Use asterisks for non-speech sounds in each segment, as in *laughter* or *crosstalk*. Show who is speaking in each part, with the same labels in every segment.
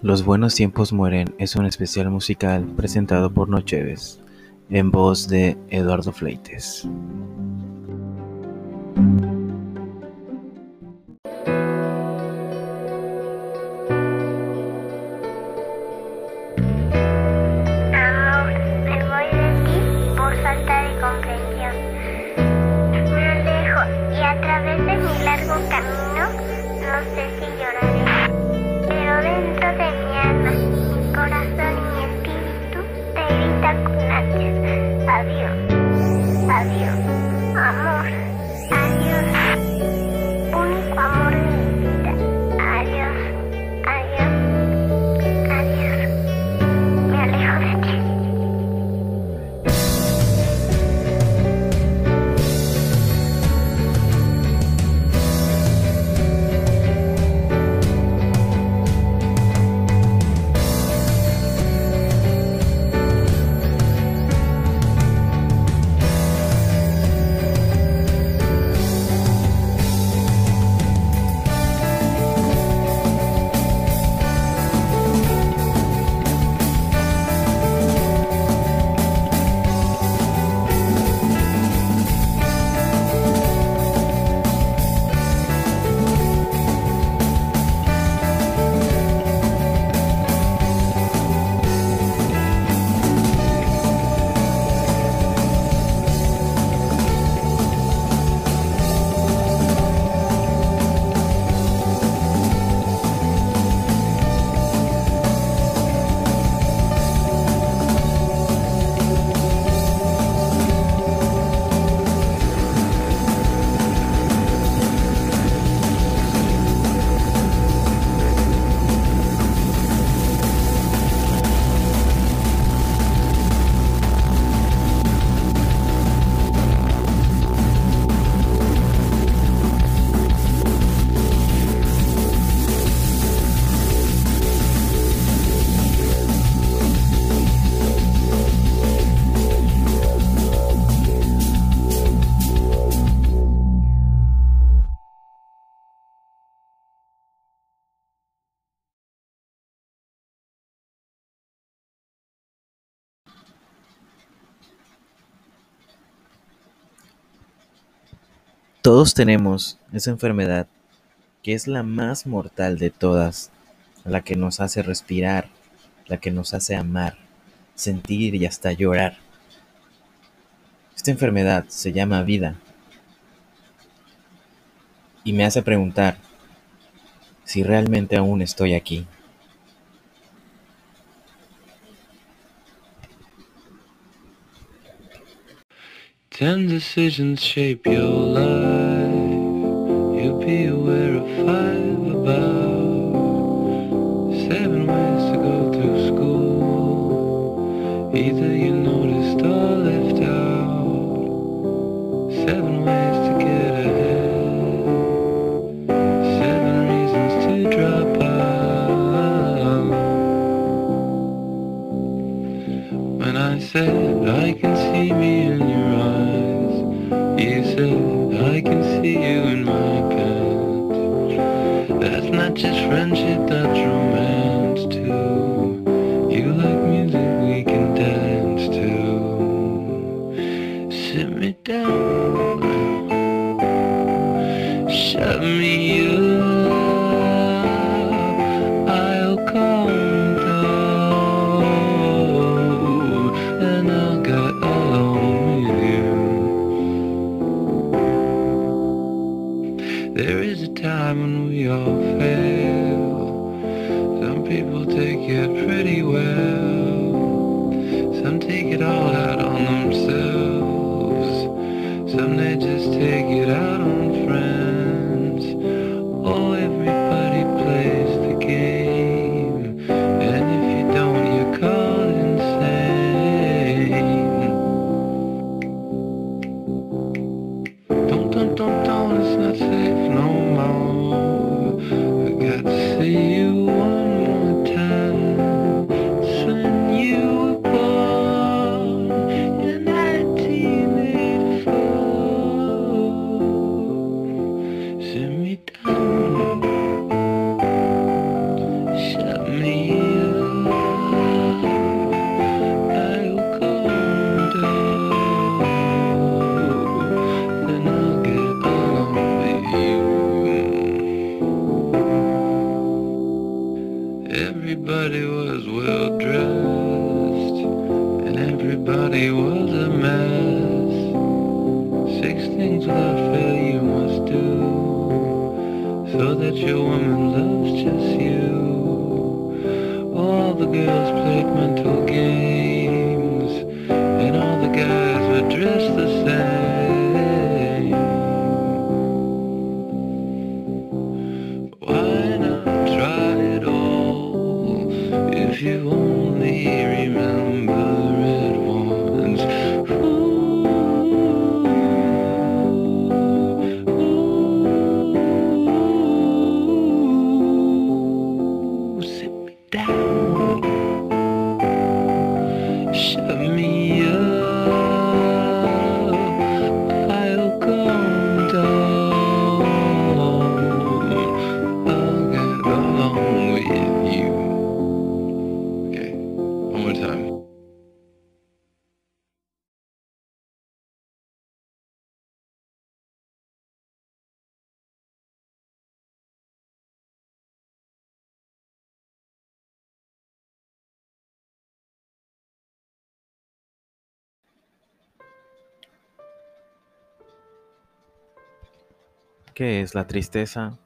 Speaker 1: Los buenos tiempos mueren es un especial musical presentado por Nocheves, en voz de Eduardo Fleites. Todos tenemos esa enfermedad que es la más mortal de todas, la que nos hace respirar, la que nos hace amar, sentir y hasta llorar. Esta enfermedad se llama vida y me hace preguntar si realmente aún estoy aquí.
Speaker 2: Ten. feel
Speaker 3: ¿Qué es la tristeza?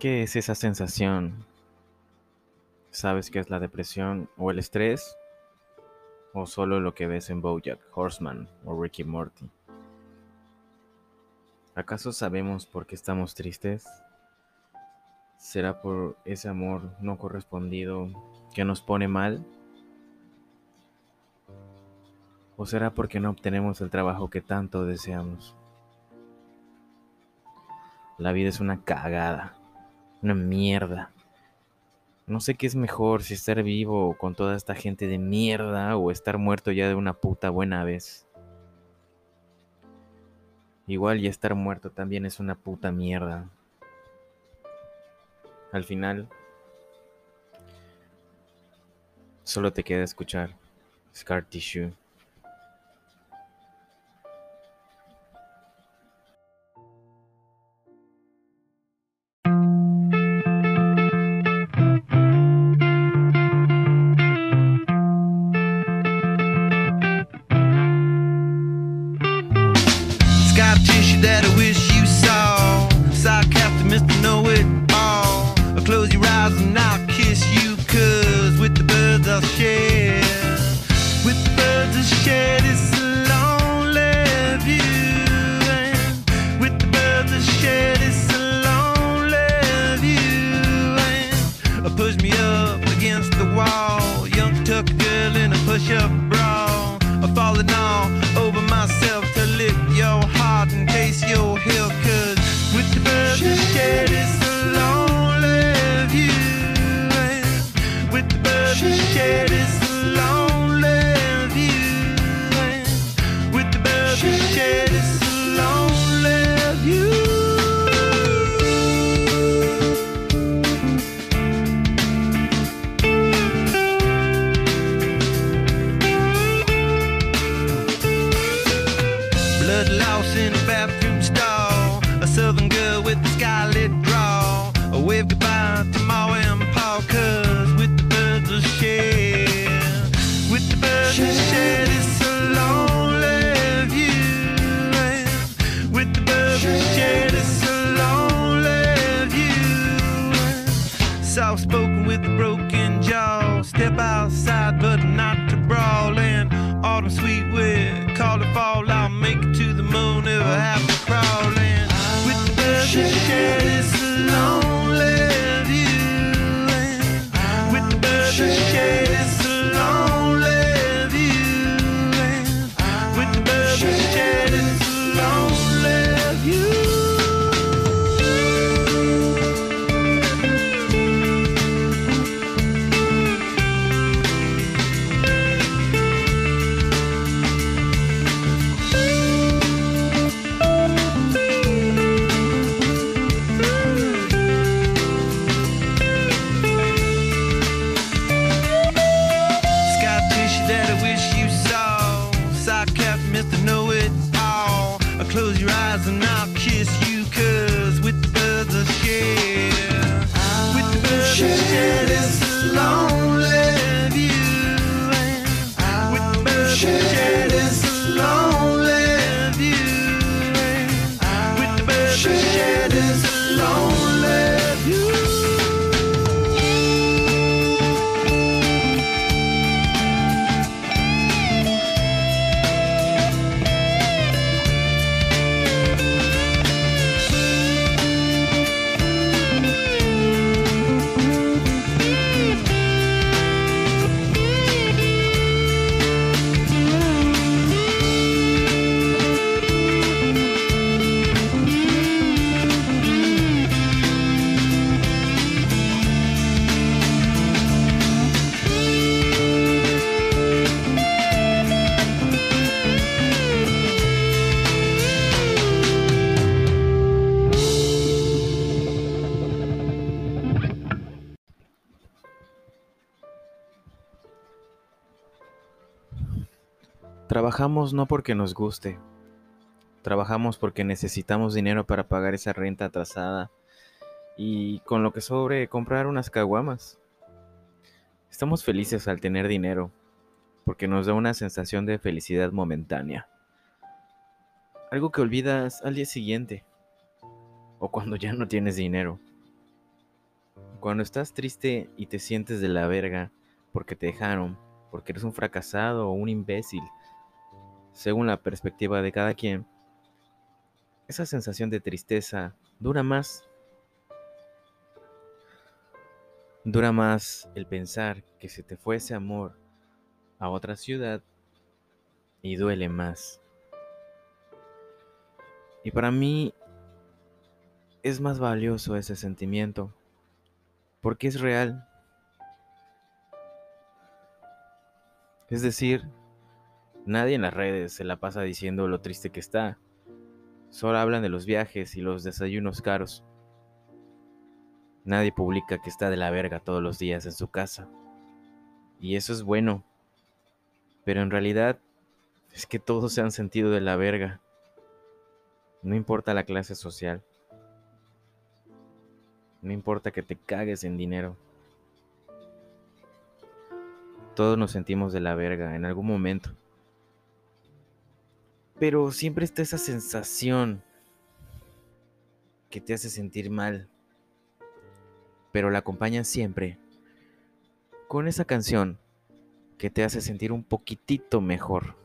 Speaker 3: ¿Qué es esa sensación? ¿Sabes qué es la depresión o el estrés? ¿O solo lo que ves en Bojack Horseman o Ricky Morty? ¿Acaso sabemos por qué estamos tristes? ¿Será por ese amor no correspondido que nos pone mal? ¿O será porque no obtenemos el trabajo que tanto deseamos? La vida es una cagada, una mierda. No sé qué es mejor, si estar vivo con toda esta gente de mierda o estar muerto ya de una puta buena vez. Igual y estar muerto también es una puta mierda. Al final, solo te queda escuchar Scar Tissue.
Speaker 4: alone
Speaker 1: Trabajamos no porque nos guste. Trabajamos porque necesitamos dinero para pagar esa renta atrasada y con lo que sobre comprar unas caguamas. Estamos felices al tener dinero porque nos da una sensación de felicidad momentánea. Algo que olvidas al día siguiente o cuando ya no tienes dinero. Cuando estás triste y te sientes de la verga porque te dejaron, porque eres un fracasado o un imbécil, según la perspectiva de cada quien, esa sensación de tristeza dura más. Dura más el pensar que se te fue ese amor a otra ciudad y duele más. Y para mí es más valioso ese sentimiento porque es real. Es decir, nadie en las redes se la pasa diciendo lo triste que está. Solo hablan de los viajes y los desayunos caros. Nadie publica que está de la verga todos los días en su casa. Y eso es bueno. Pero en realidad es que todos se han sentido de la verga. No importa la clase social. No importa que te cagues en dinero. Todos nos sentimos de la verga en algún momento. Pero siempre está esa sensación que te hace sentir mal. Pero la acompaña siempre con esa canción que te hace sentir un poquitito mejor.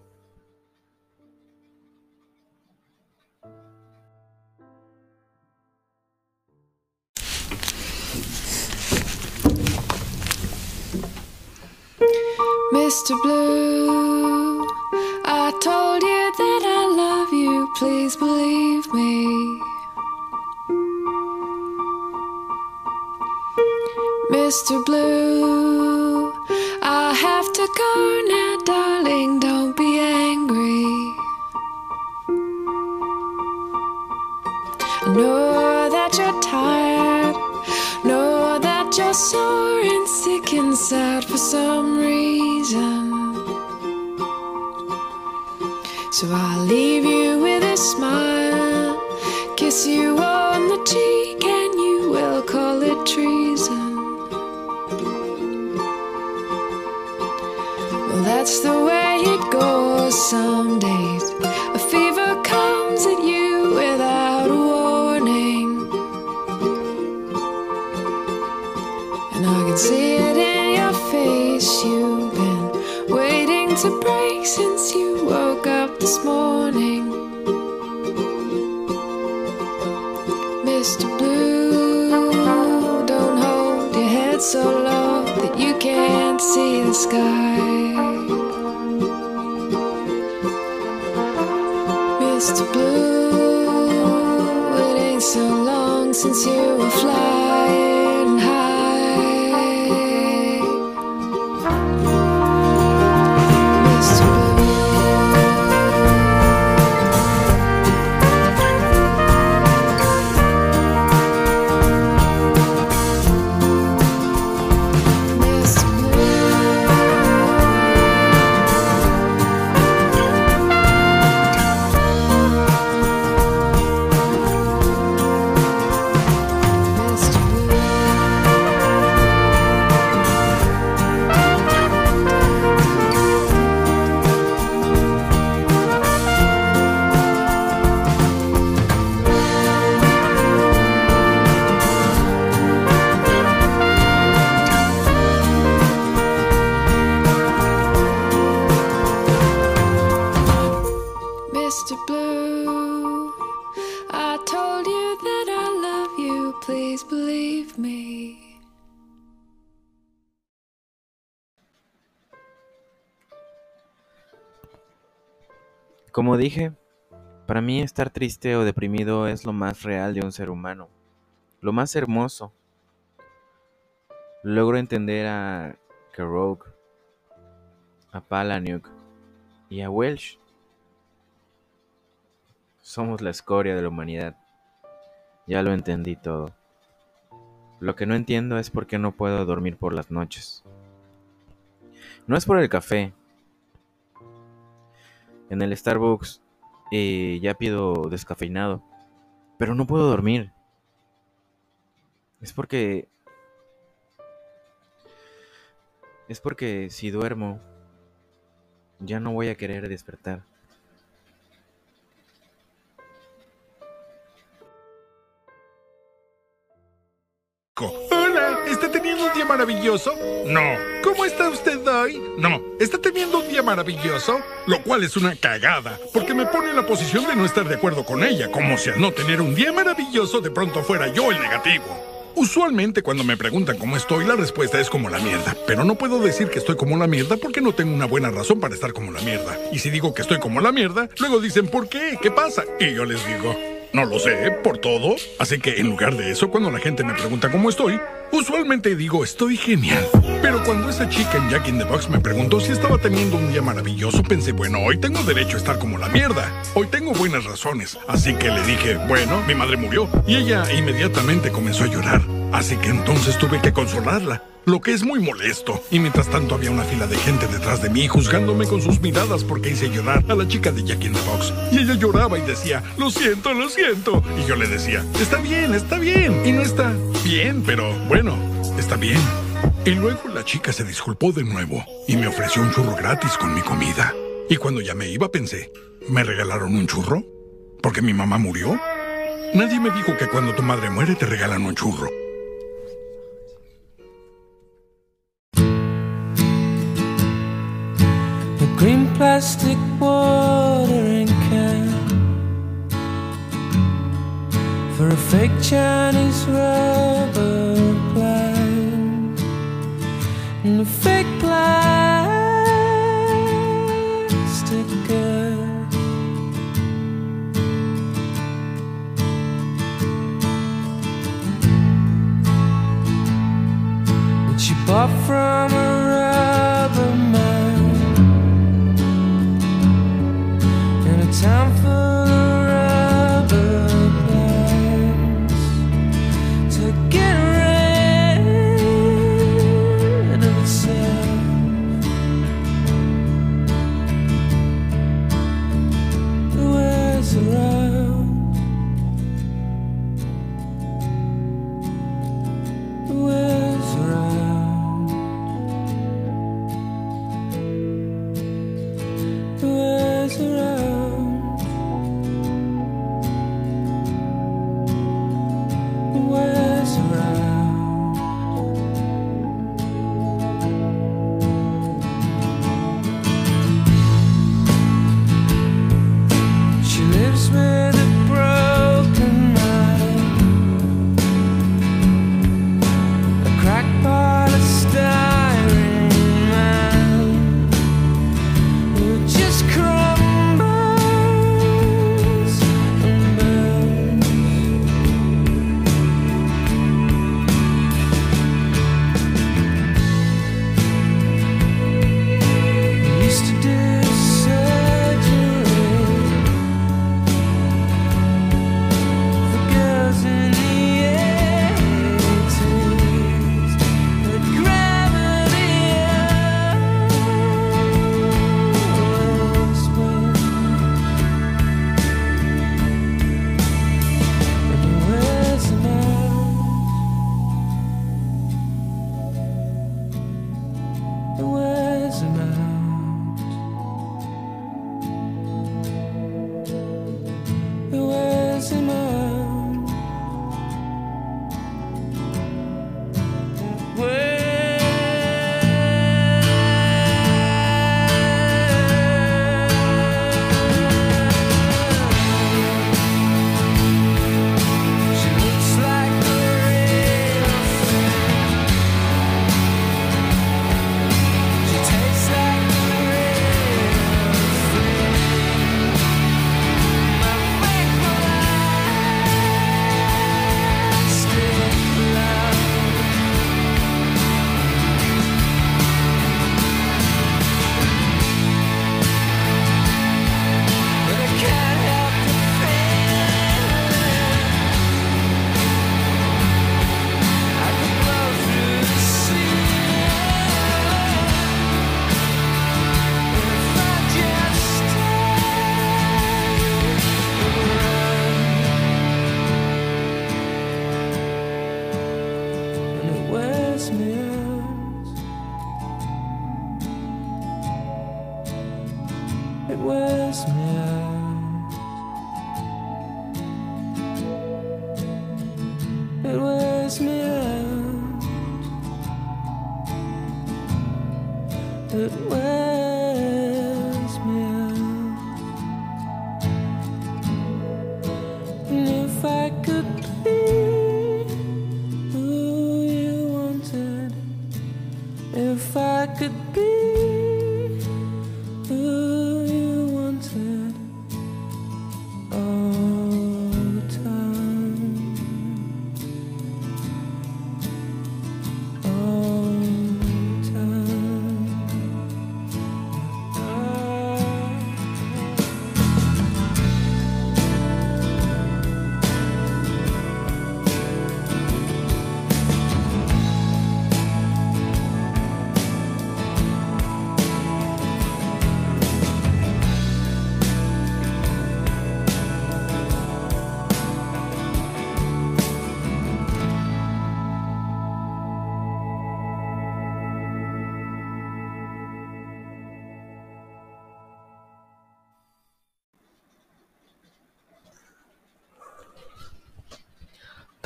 Speaker 5: Mr. Blue, I told you please believe me. Mr. Blue, I have to go now, darling, don't be angry. I know that you're tired, know that you're sore and sick and sad for some reason. So I'll leave you with smile, kiss you on the cheek, and you will call it treason. Well, that's the way it goes some days. Sky. Mr. Blue, it ain't so long since you were flying
Speaker 1: Como dije, para mí estar triste o deprimido es lo más real de un ser humano, lo más hermoso. Logro entender a Kerouac, a Palahniuk y a Welsh. Somos la escoria de la humanidad. Ya lo entendí todo. Lo que no entiendo es por qué no puedo dormir por las noches. No es por el café. En el Starbucks y ya pido descafeinado, pero no puedo dormir. Es porque... Es porque si duermo, ya no voy a querer despertar.
Speaker 6: Maravilloso? No. ¿Cómo está usted hoy? No. ¿Está teniendo un día maravilloso? Lo cual es una cagada, porque me pone en la posición de no estar de acuerdo con ella, como si al no tener un día maravilloso de pronto fuera yo el negativo. Usualmente cuando me preguntan cómo estoy, la respuesta es como la mierda. Pero no puedo decir que estoy como la mierda porque no tengo una buena razón para estar como la mierda. Y si digo que estoy como la mierda, luego dicen, ¿por qué? ¿Qué pasa? Y yo les digo, no lo sé, por todo. Así que en lugar de eso, cuando la gente me pregunta cómo estoy, usualmente digo estoy genial. Pero cuando esa chica en Jack in the Box me preguntó si estaba teniendo un día maravilloso, pensé, bueno, hoy tengo derecho a estar como la mierda. Hoy tengo buenas razones. Así que le dije, bueno, mi madre murió. Y ella inmediatamente comenzó a llorar. Así que entonces tuve que consolarla. Lo que es muy molesto. Y mientras tanto había una fila de gente detrás de mí juzgándome con sus miradas porque hice llorar a la chica de Jack in the Box. Y ella lloraba y decía, lo siento, lo siento. Y yo le decía, está bien, está bien. Y no está bien, pero bueno, está bien. Y luego la chica se disculpó de nuevo y me ofreció un churro gratis con mi comida. Y cuando ya me iba pensé, ¿me regalaron un churro? ¿Porque mi mamá murió? Nadie me dijo que cuando tu madre muere te regalan un churro.
Speaker 7: Plastic watering can for a fake Chinese rubber plant and a fake plastic girl. Which you bought from a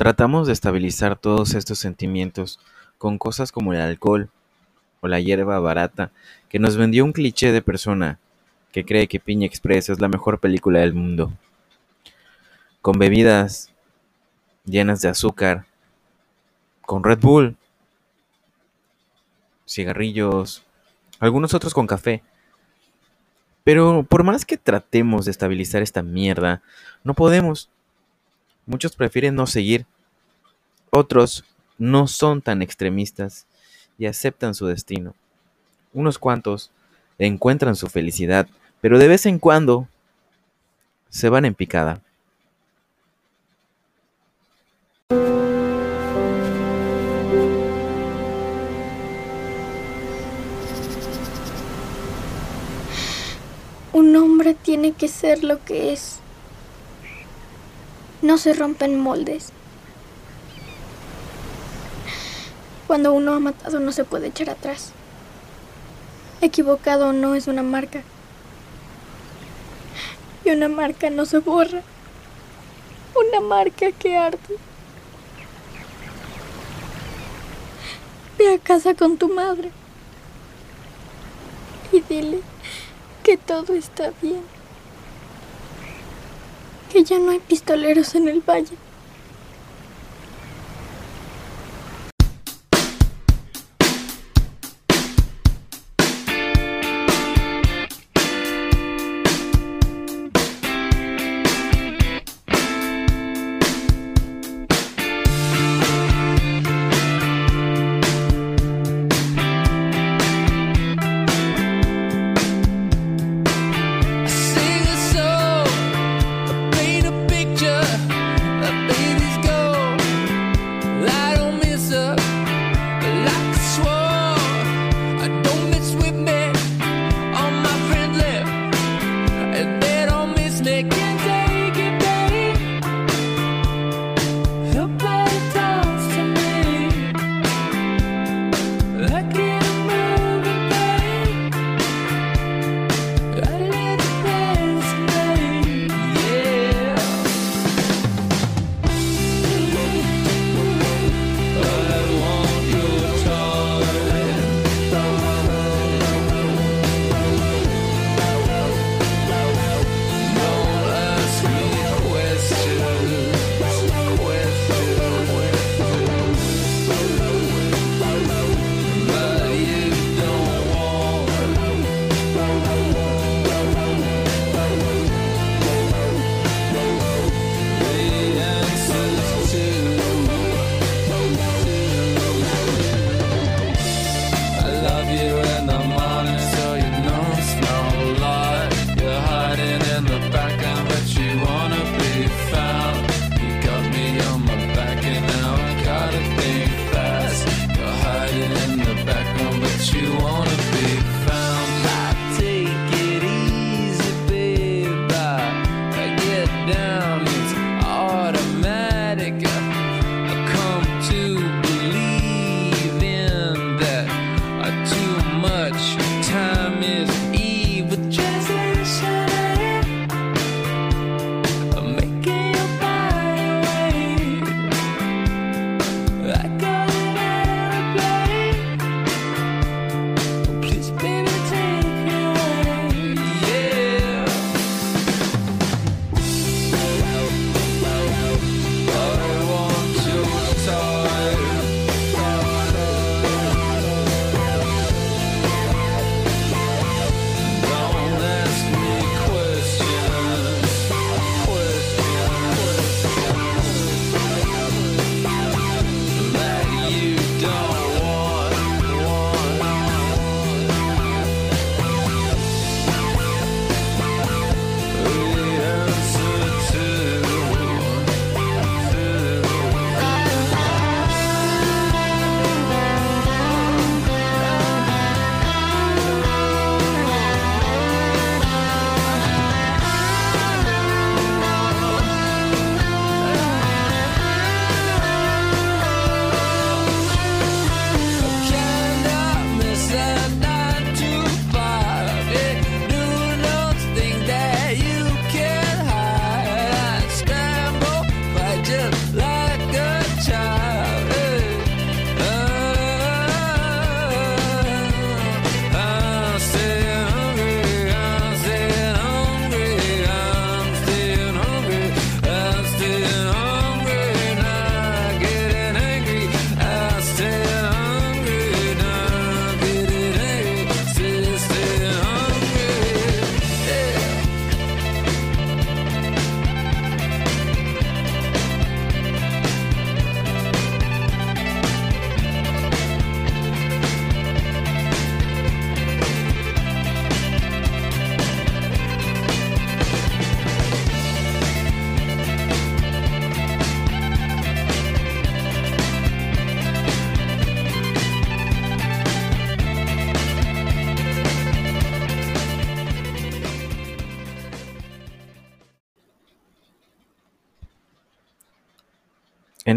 Speaker 1: Tratamos de estabilizar todos estos sentimientos con cosas como el alcohol o la hierba barata que nos vendió un cliché de persona que cree que Piña Express es la mejor película del mundo. Con bebidas llenas de azúcar, con Red Bull, cigarrillos, algunos otros con café. Pero por más que tratemos de estabilizar esta mierda, no podemos. Muchos prefieren no seguir. Otros no son tan extremistas y aceptan su destino. Unos cuantos encuentran su felicidad, pero de vez en cuando se van en picada.
Speaker 8: Un hombre tiene que ser lo que es. No se rompen moldes. Cuando uno ha matado no se puede echar atrás. Equivocado no es una marca. Y una marca no se borra. Una marca que arde. Ve a casa con tu madre. Y dile que todo está bien. Que ya no hay pistoleros en el valle.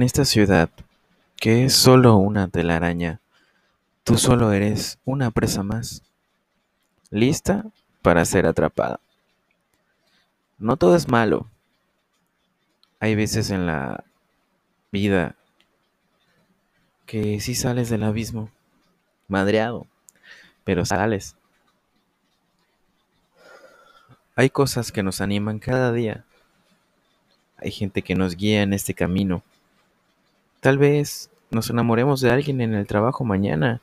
Speaker 1: Esta ciudad, que es solo una telaraña, tú solo eres una presa más, lista para ser atrapada. No todo es malo. Hay veces en la vida que sí sales del abismo, madreado, pero sales. Hay cosas que nos animan cada día. Hay gente que nos guía en este camino. Tal vez nos enamoremos de alguien en el trabajo mañana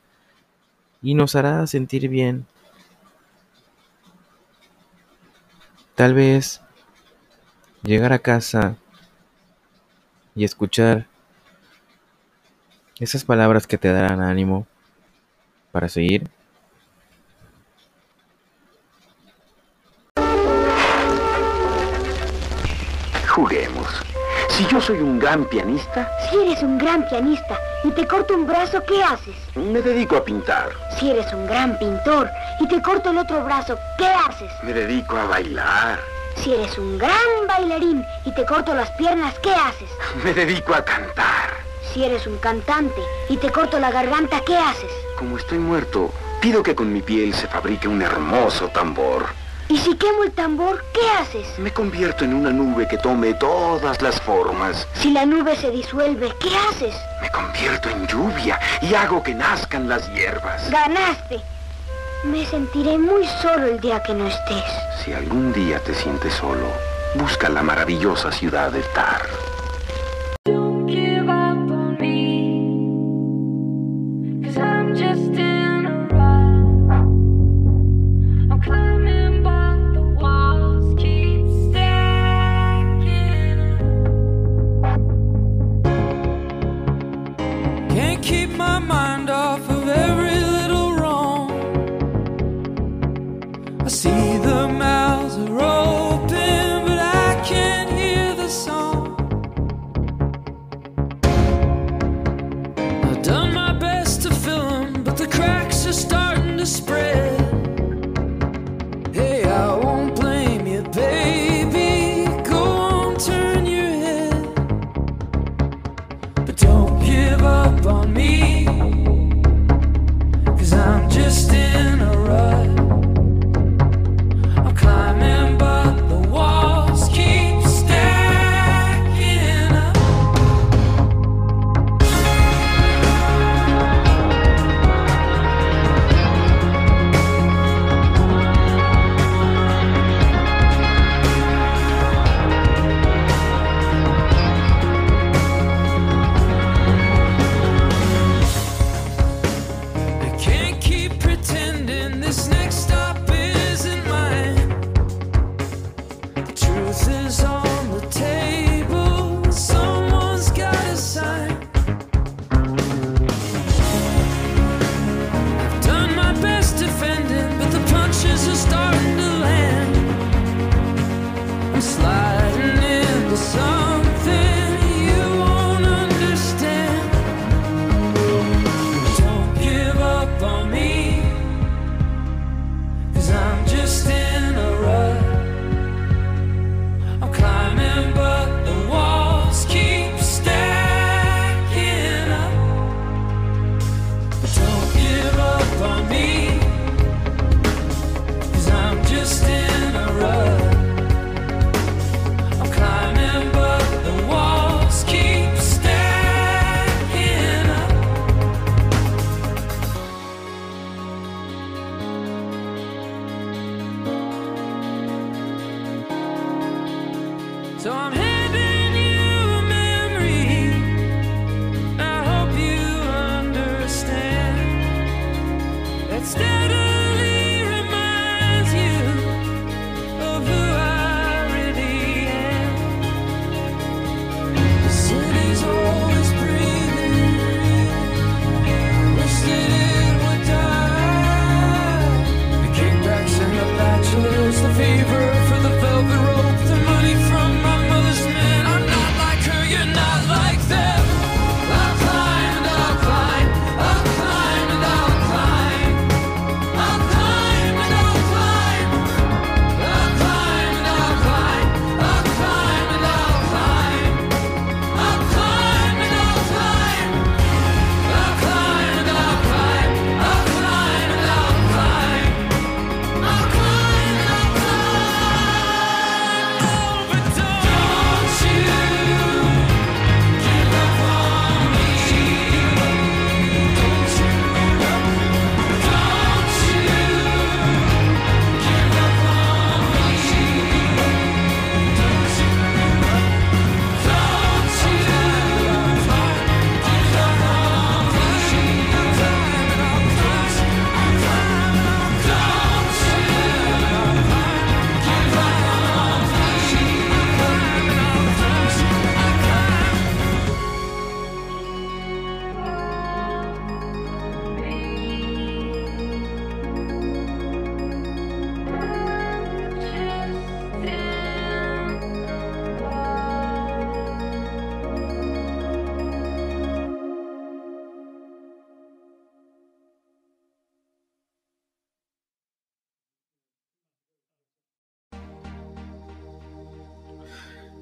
Speaker 1: y nos hará sentir bien. Tal vez llegar a casa y escuchar esas palabras que te darán ánimo para seguir.
Speaker 9: Juguemos. Si yo soy un gran pianista,
Speaker 10: Si eres un gran pianista y te corto un brazo, ¿qué haces?
Speaker 9: me dedico a pintar.
Speaker 10: Si eres un gran pintor y te corto el otro brazo, ¿qué haces?
Speaker 9: Me dedico a bailar.
Speaker 10: Si eres un gran bailarín y te corto las piernas, ¿qué haces? *laughs*
Speaker 9: Me dedico a cantar.
Speaker 10: Si eres un cantante y te corto la garganta, ¿qué haces?
Speaker 9: Como estoy muerto, pido que con mi piel se fabrique un hermoso tambor.
Speaker 10: Y si quemo el tambor, ¿qué haces?
Speaker 9: Me convierto en una nube que tome todas las formas.
Speaker 10: Si la nube se disuelve, ¿qué haces?
Speaker 9: Me convierto en lluvia y hago que nazcan las hierbas.
Speaker 10: Ganaste. Me sentiré muy solo el día que no estés.
Speaker 9: Si algún día te sientes solo, busca la maravillosa ciudad de Tar.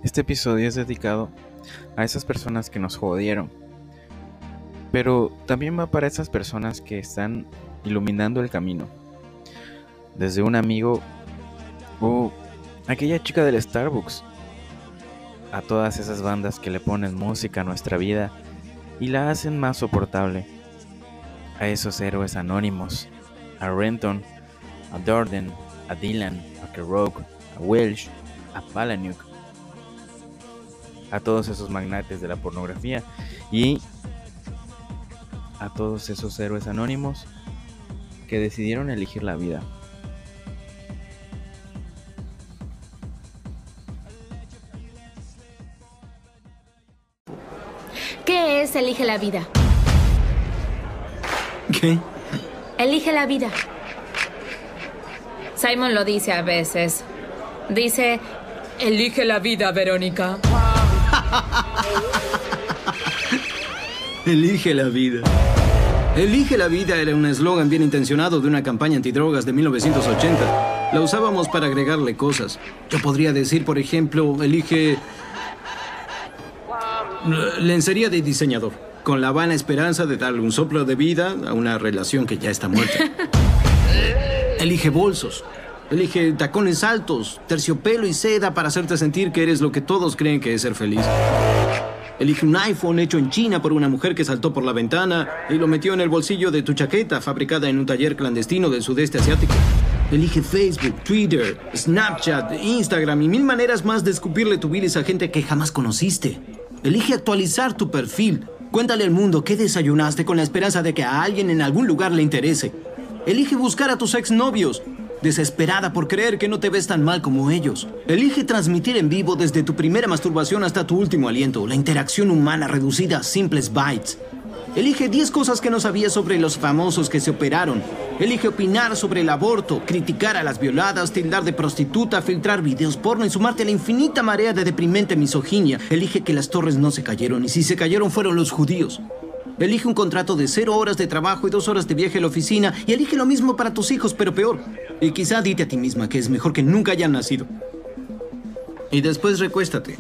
Speaker 1: Este episodio es dedicado a esas personas que nos jodieron. Pero también va para esas personas que están iluminando el camino. Desde un amigo o aquella chica del Starbucks. A todas esas bandas que le ponen música a nuestra vida y la hacen más soportable. A esos héroes anónimos. A Renton, a Dorden, a Dylan, a Kerouac, a Welsh, a Palahniuk, a todos esos magnates de la pornografía y a todos esos héroes anónimos que decidieron elegir la vida.
Speaker 11: ¿Qué es Elige la vida?
Speaker 12: ¿Qué?
Speaker 11: Elige la vida. Simon lo dice a veces. Dice, elige la vida, Verónica.
Speaker 12: Elige la vida. Elige la vida era un eslogan bien intencionado de una campaña antidrogas de 1980. La usábamos para agregarle cosas. Yo podría decir, por ejemplo, elige lencería de diseñador, con la vana esperanza de darle un soplo de vida a una relación que ya está muerta. *laughs* Elige bolsos. Elige tacones altos, terciopelo y seda para hacerte sentir que eres lo que todos creen que es ser feliz. Elige un iPhone hecho en China por una mujer que saltó por la ventana y lo metió en el bolsillo de tu chaqueta fabricada en un taller clandestino del sudeste asiático. Elige Facebook, Twitter, Snapchat, Instagram y mil maneras más de escupirle tu bilis a gente que jamás conociste. Elige actualizar tu perfil. Cuéntale al mundo qué desayunaste con la esperanza de que a alguien en algún lugar le interese. Elige buscar a tus exnovios, desesperada por creer que no te ves tan mal como ellos. Elige transmitir en vivo desde tu primera masturbación hasta tu último aliento, la interacción humana reducida a simples bytes. Elige 10 cosas que no sabías sobre los famosos que se operaron. Elige opinar sobre el aborto, criticar a las violadas, tildar de prostituta, filtrar videos porno y sumarte a la infinita marea de deprimente misoginia. Elige que las torres no se cayeron y si se cayeron fueron los judíos. Elige un contrato de cero horas de trabajo y dos horas de viaje a la oficina y elige lo mismo para tus hijos, pero peor. Y quizá dite a ti misma que es mejor que nunca hayan nacido. Y después recuéstate.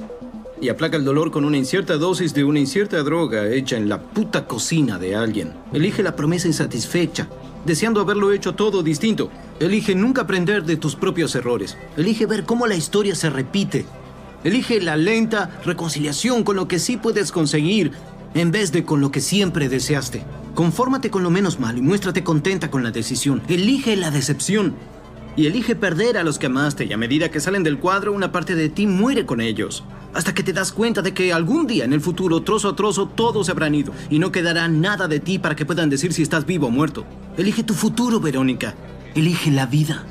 Speaker 12: Y aplaca el dolor con una incierta dosis de una incierta droga hecha en la puta cocina de alguien. Elige la promesa insatisfecha, deseando haberlo hecho todo distinto. Elige nunca aprender de tus propios errores. Elige ver cómo la historia se repite. Elige la lenta reconciliación con lo que sí puedes conseguir en vez de con lo que siempre deseaste. Confórmate con lo menos malo y muéstrate contenta con la decisión. Elige la decepción. Y elige perder a los que amaste y a medida que salen del cuadro una parte de ti muere con ellos. Hasta que te das cuenta de que algún día en el futuro, trozo a trozo, todos se habrán ido y no quedará nada de ti para que puedan decir si estás vivo o muerto. Elige tu futuro, Verónica. Elige la vida.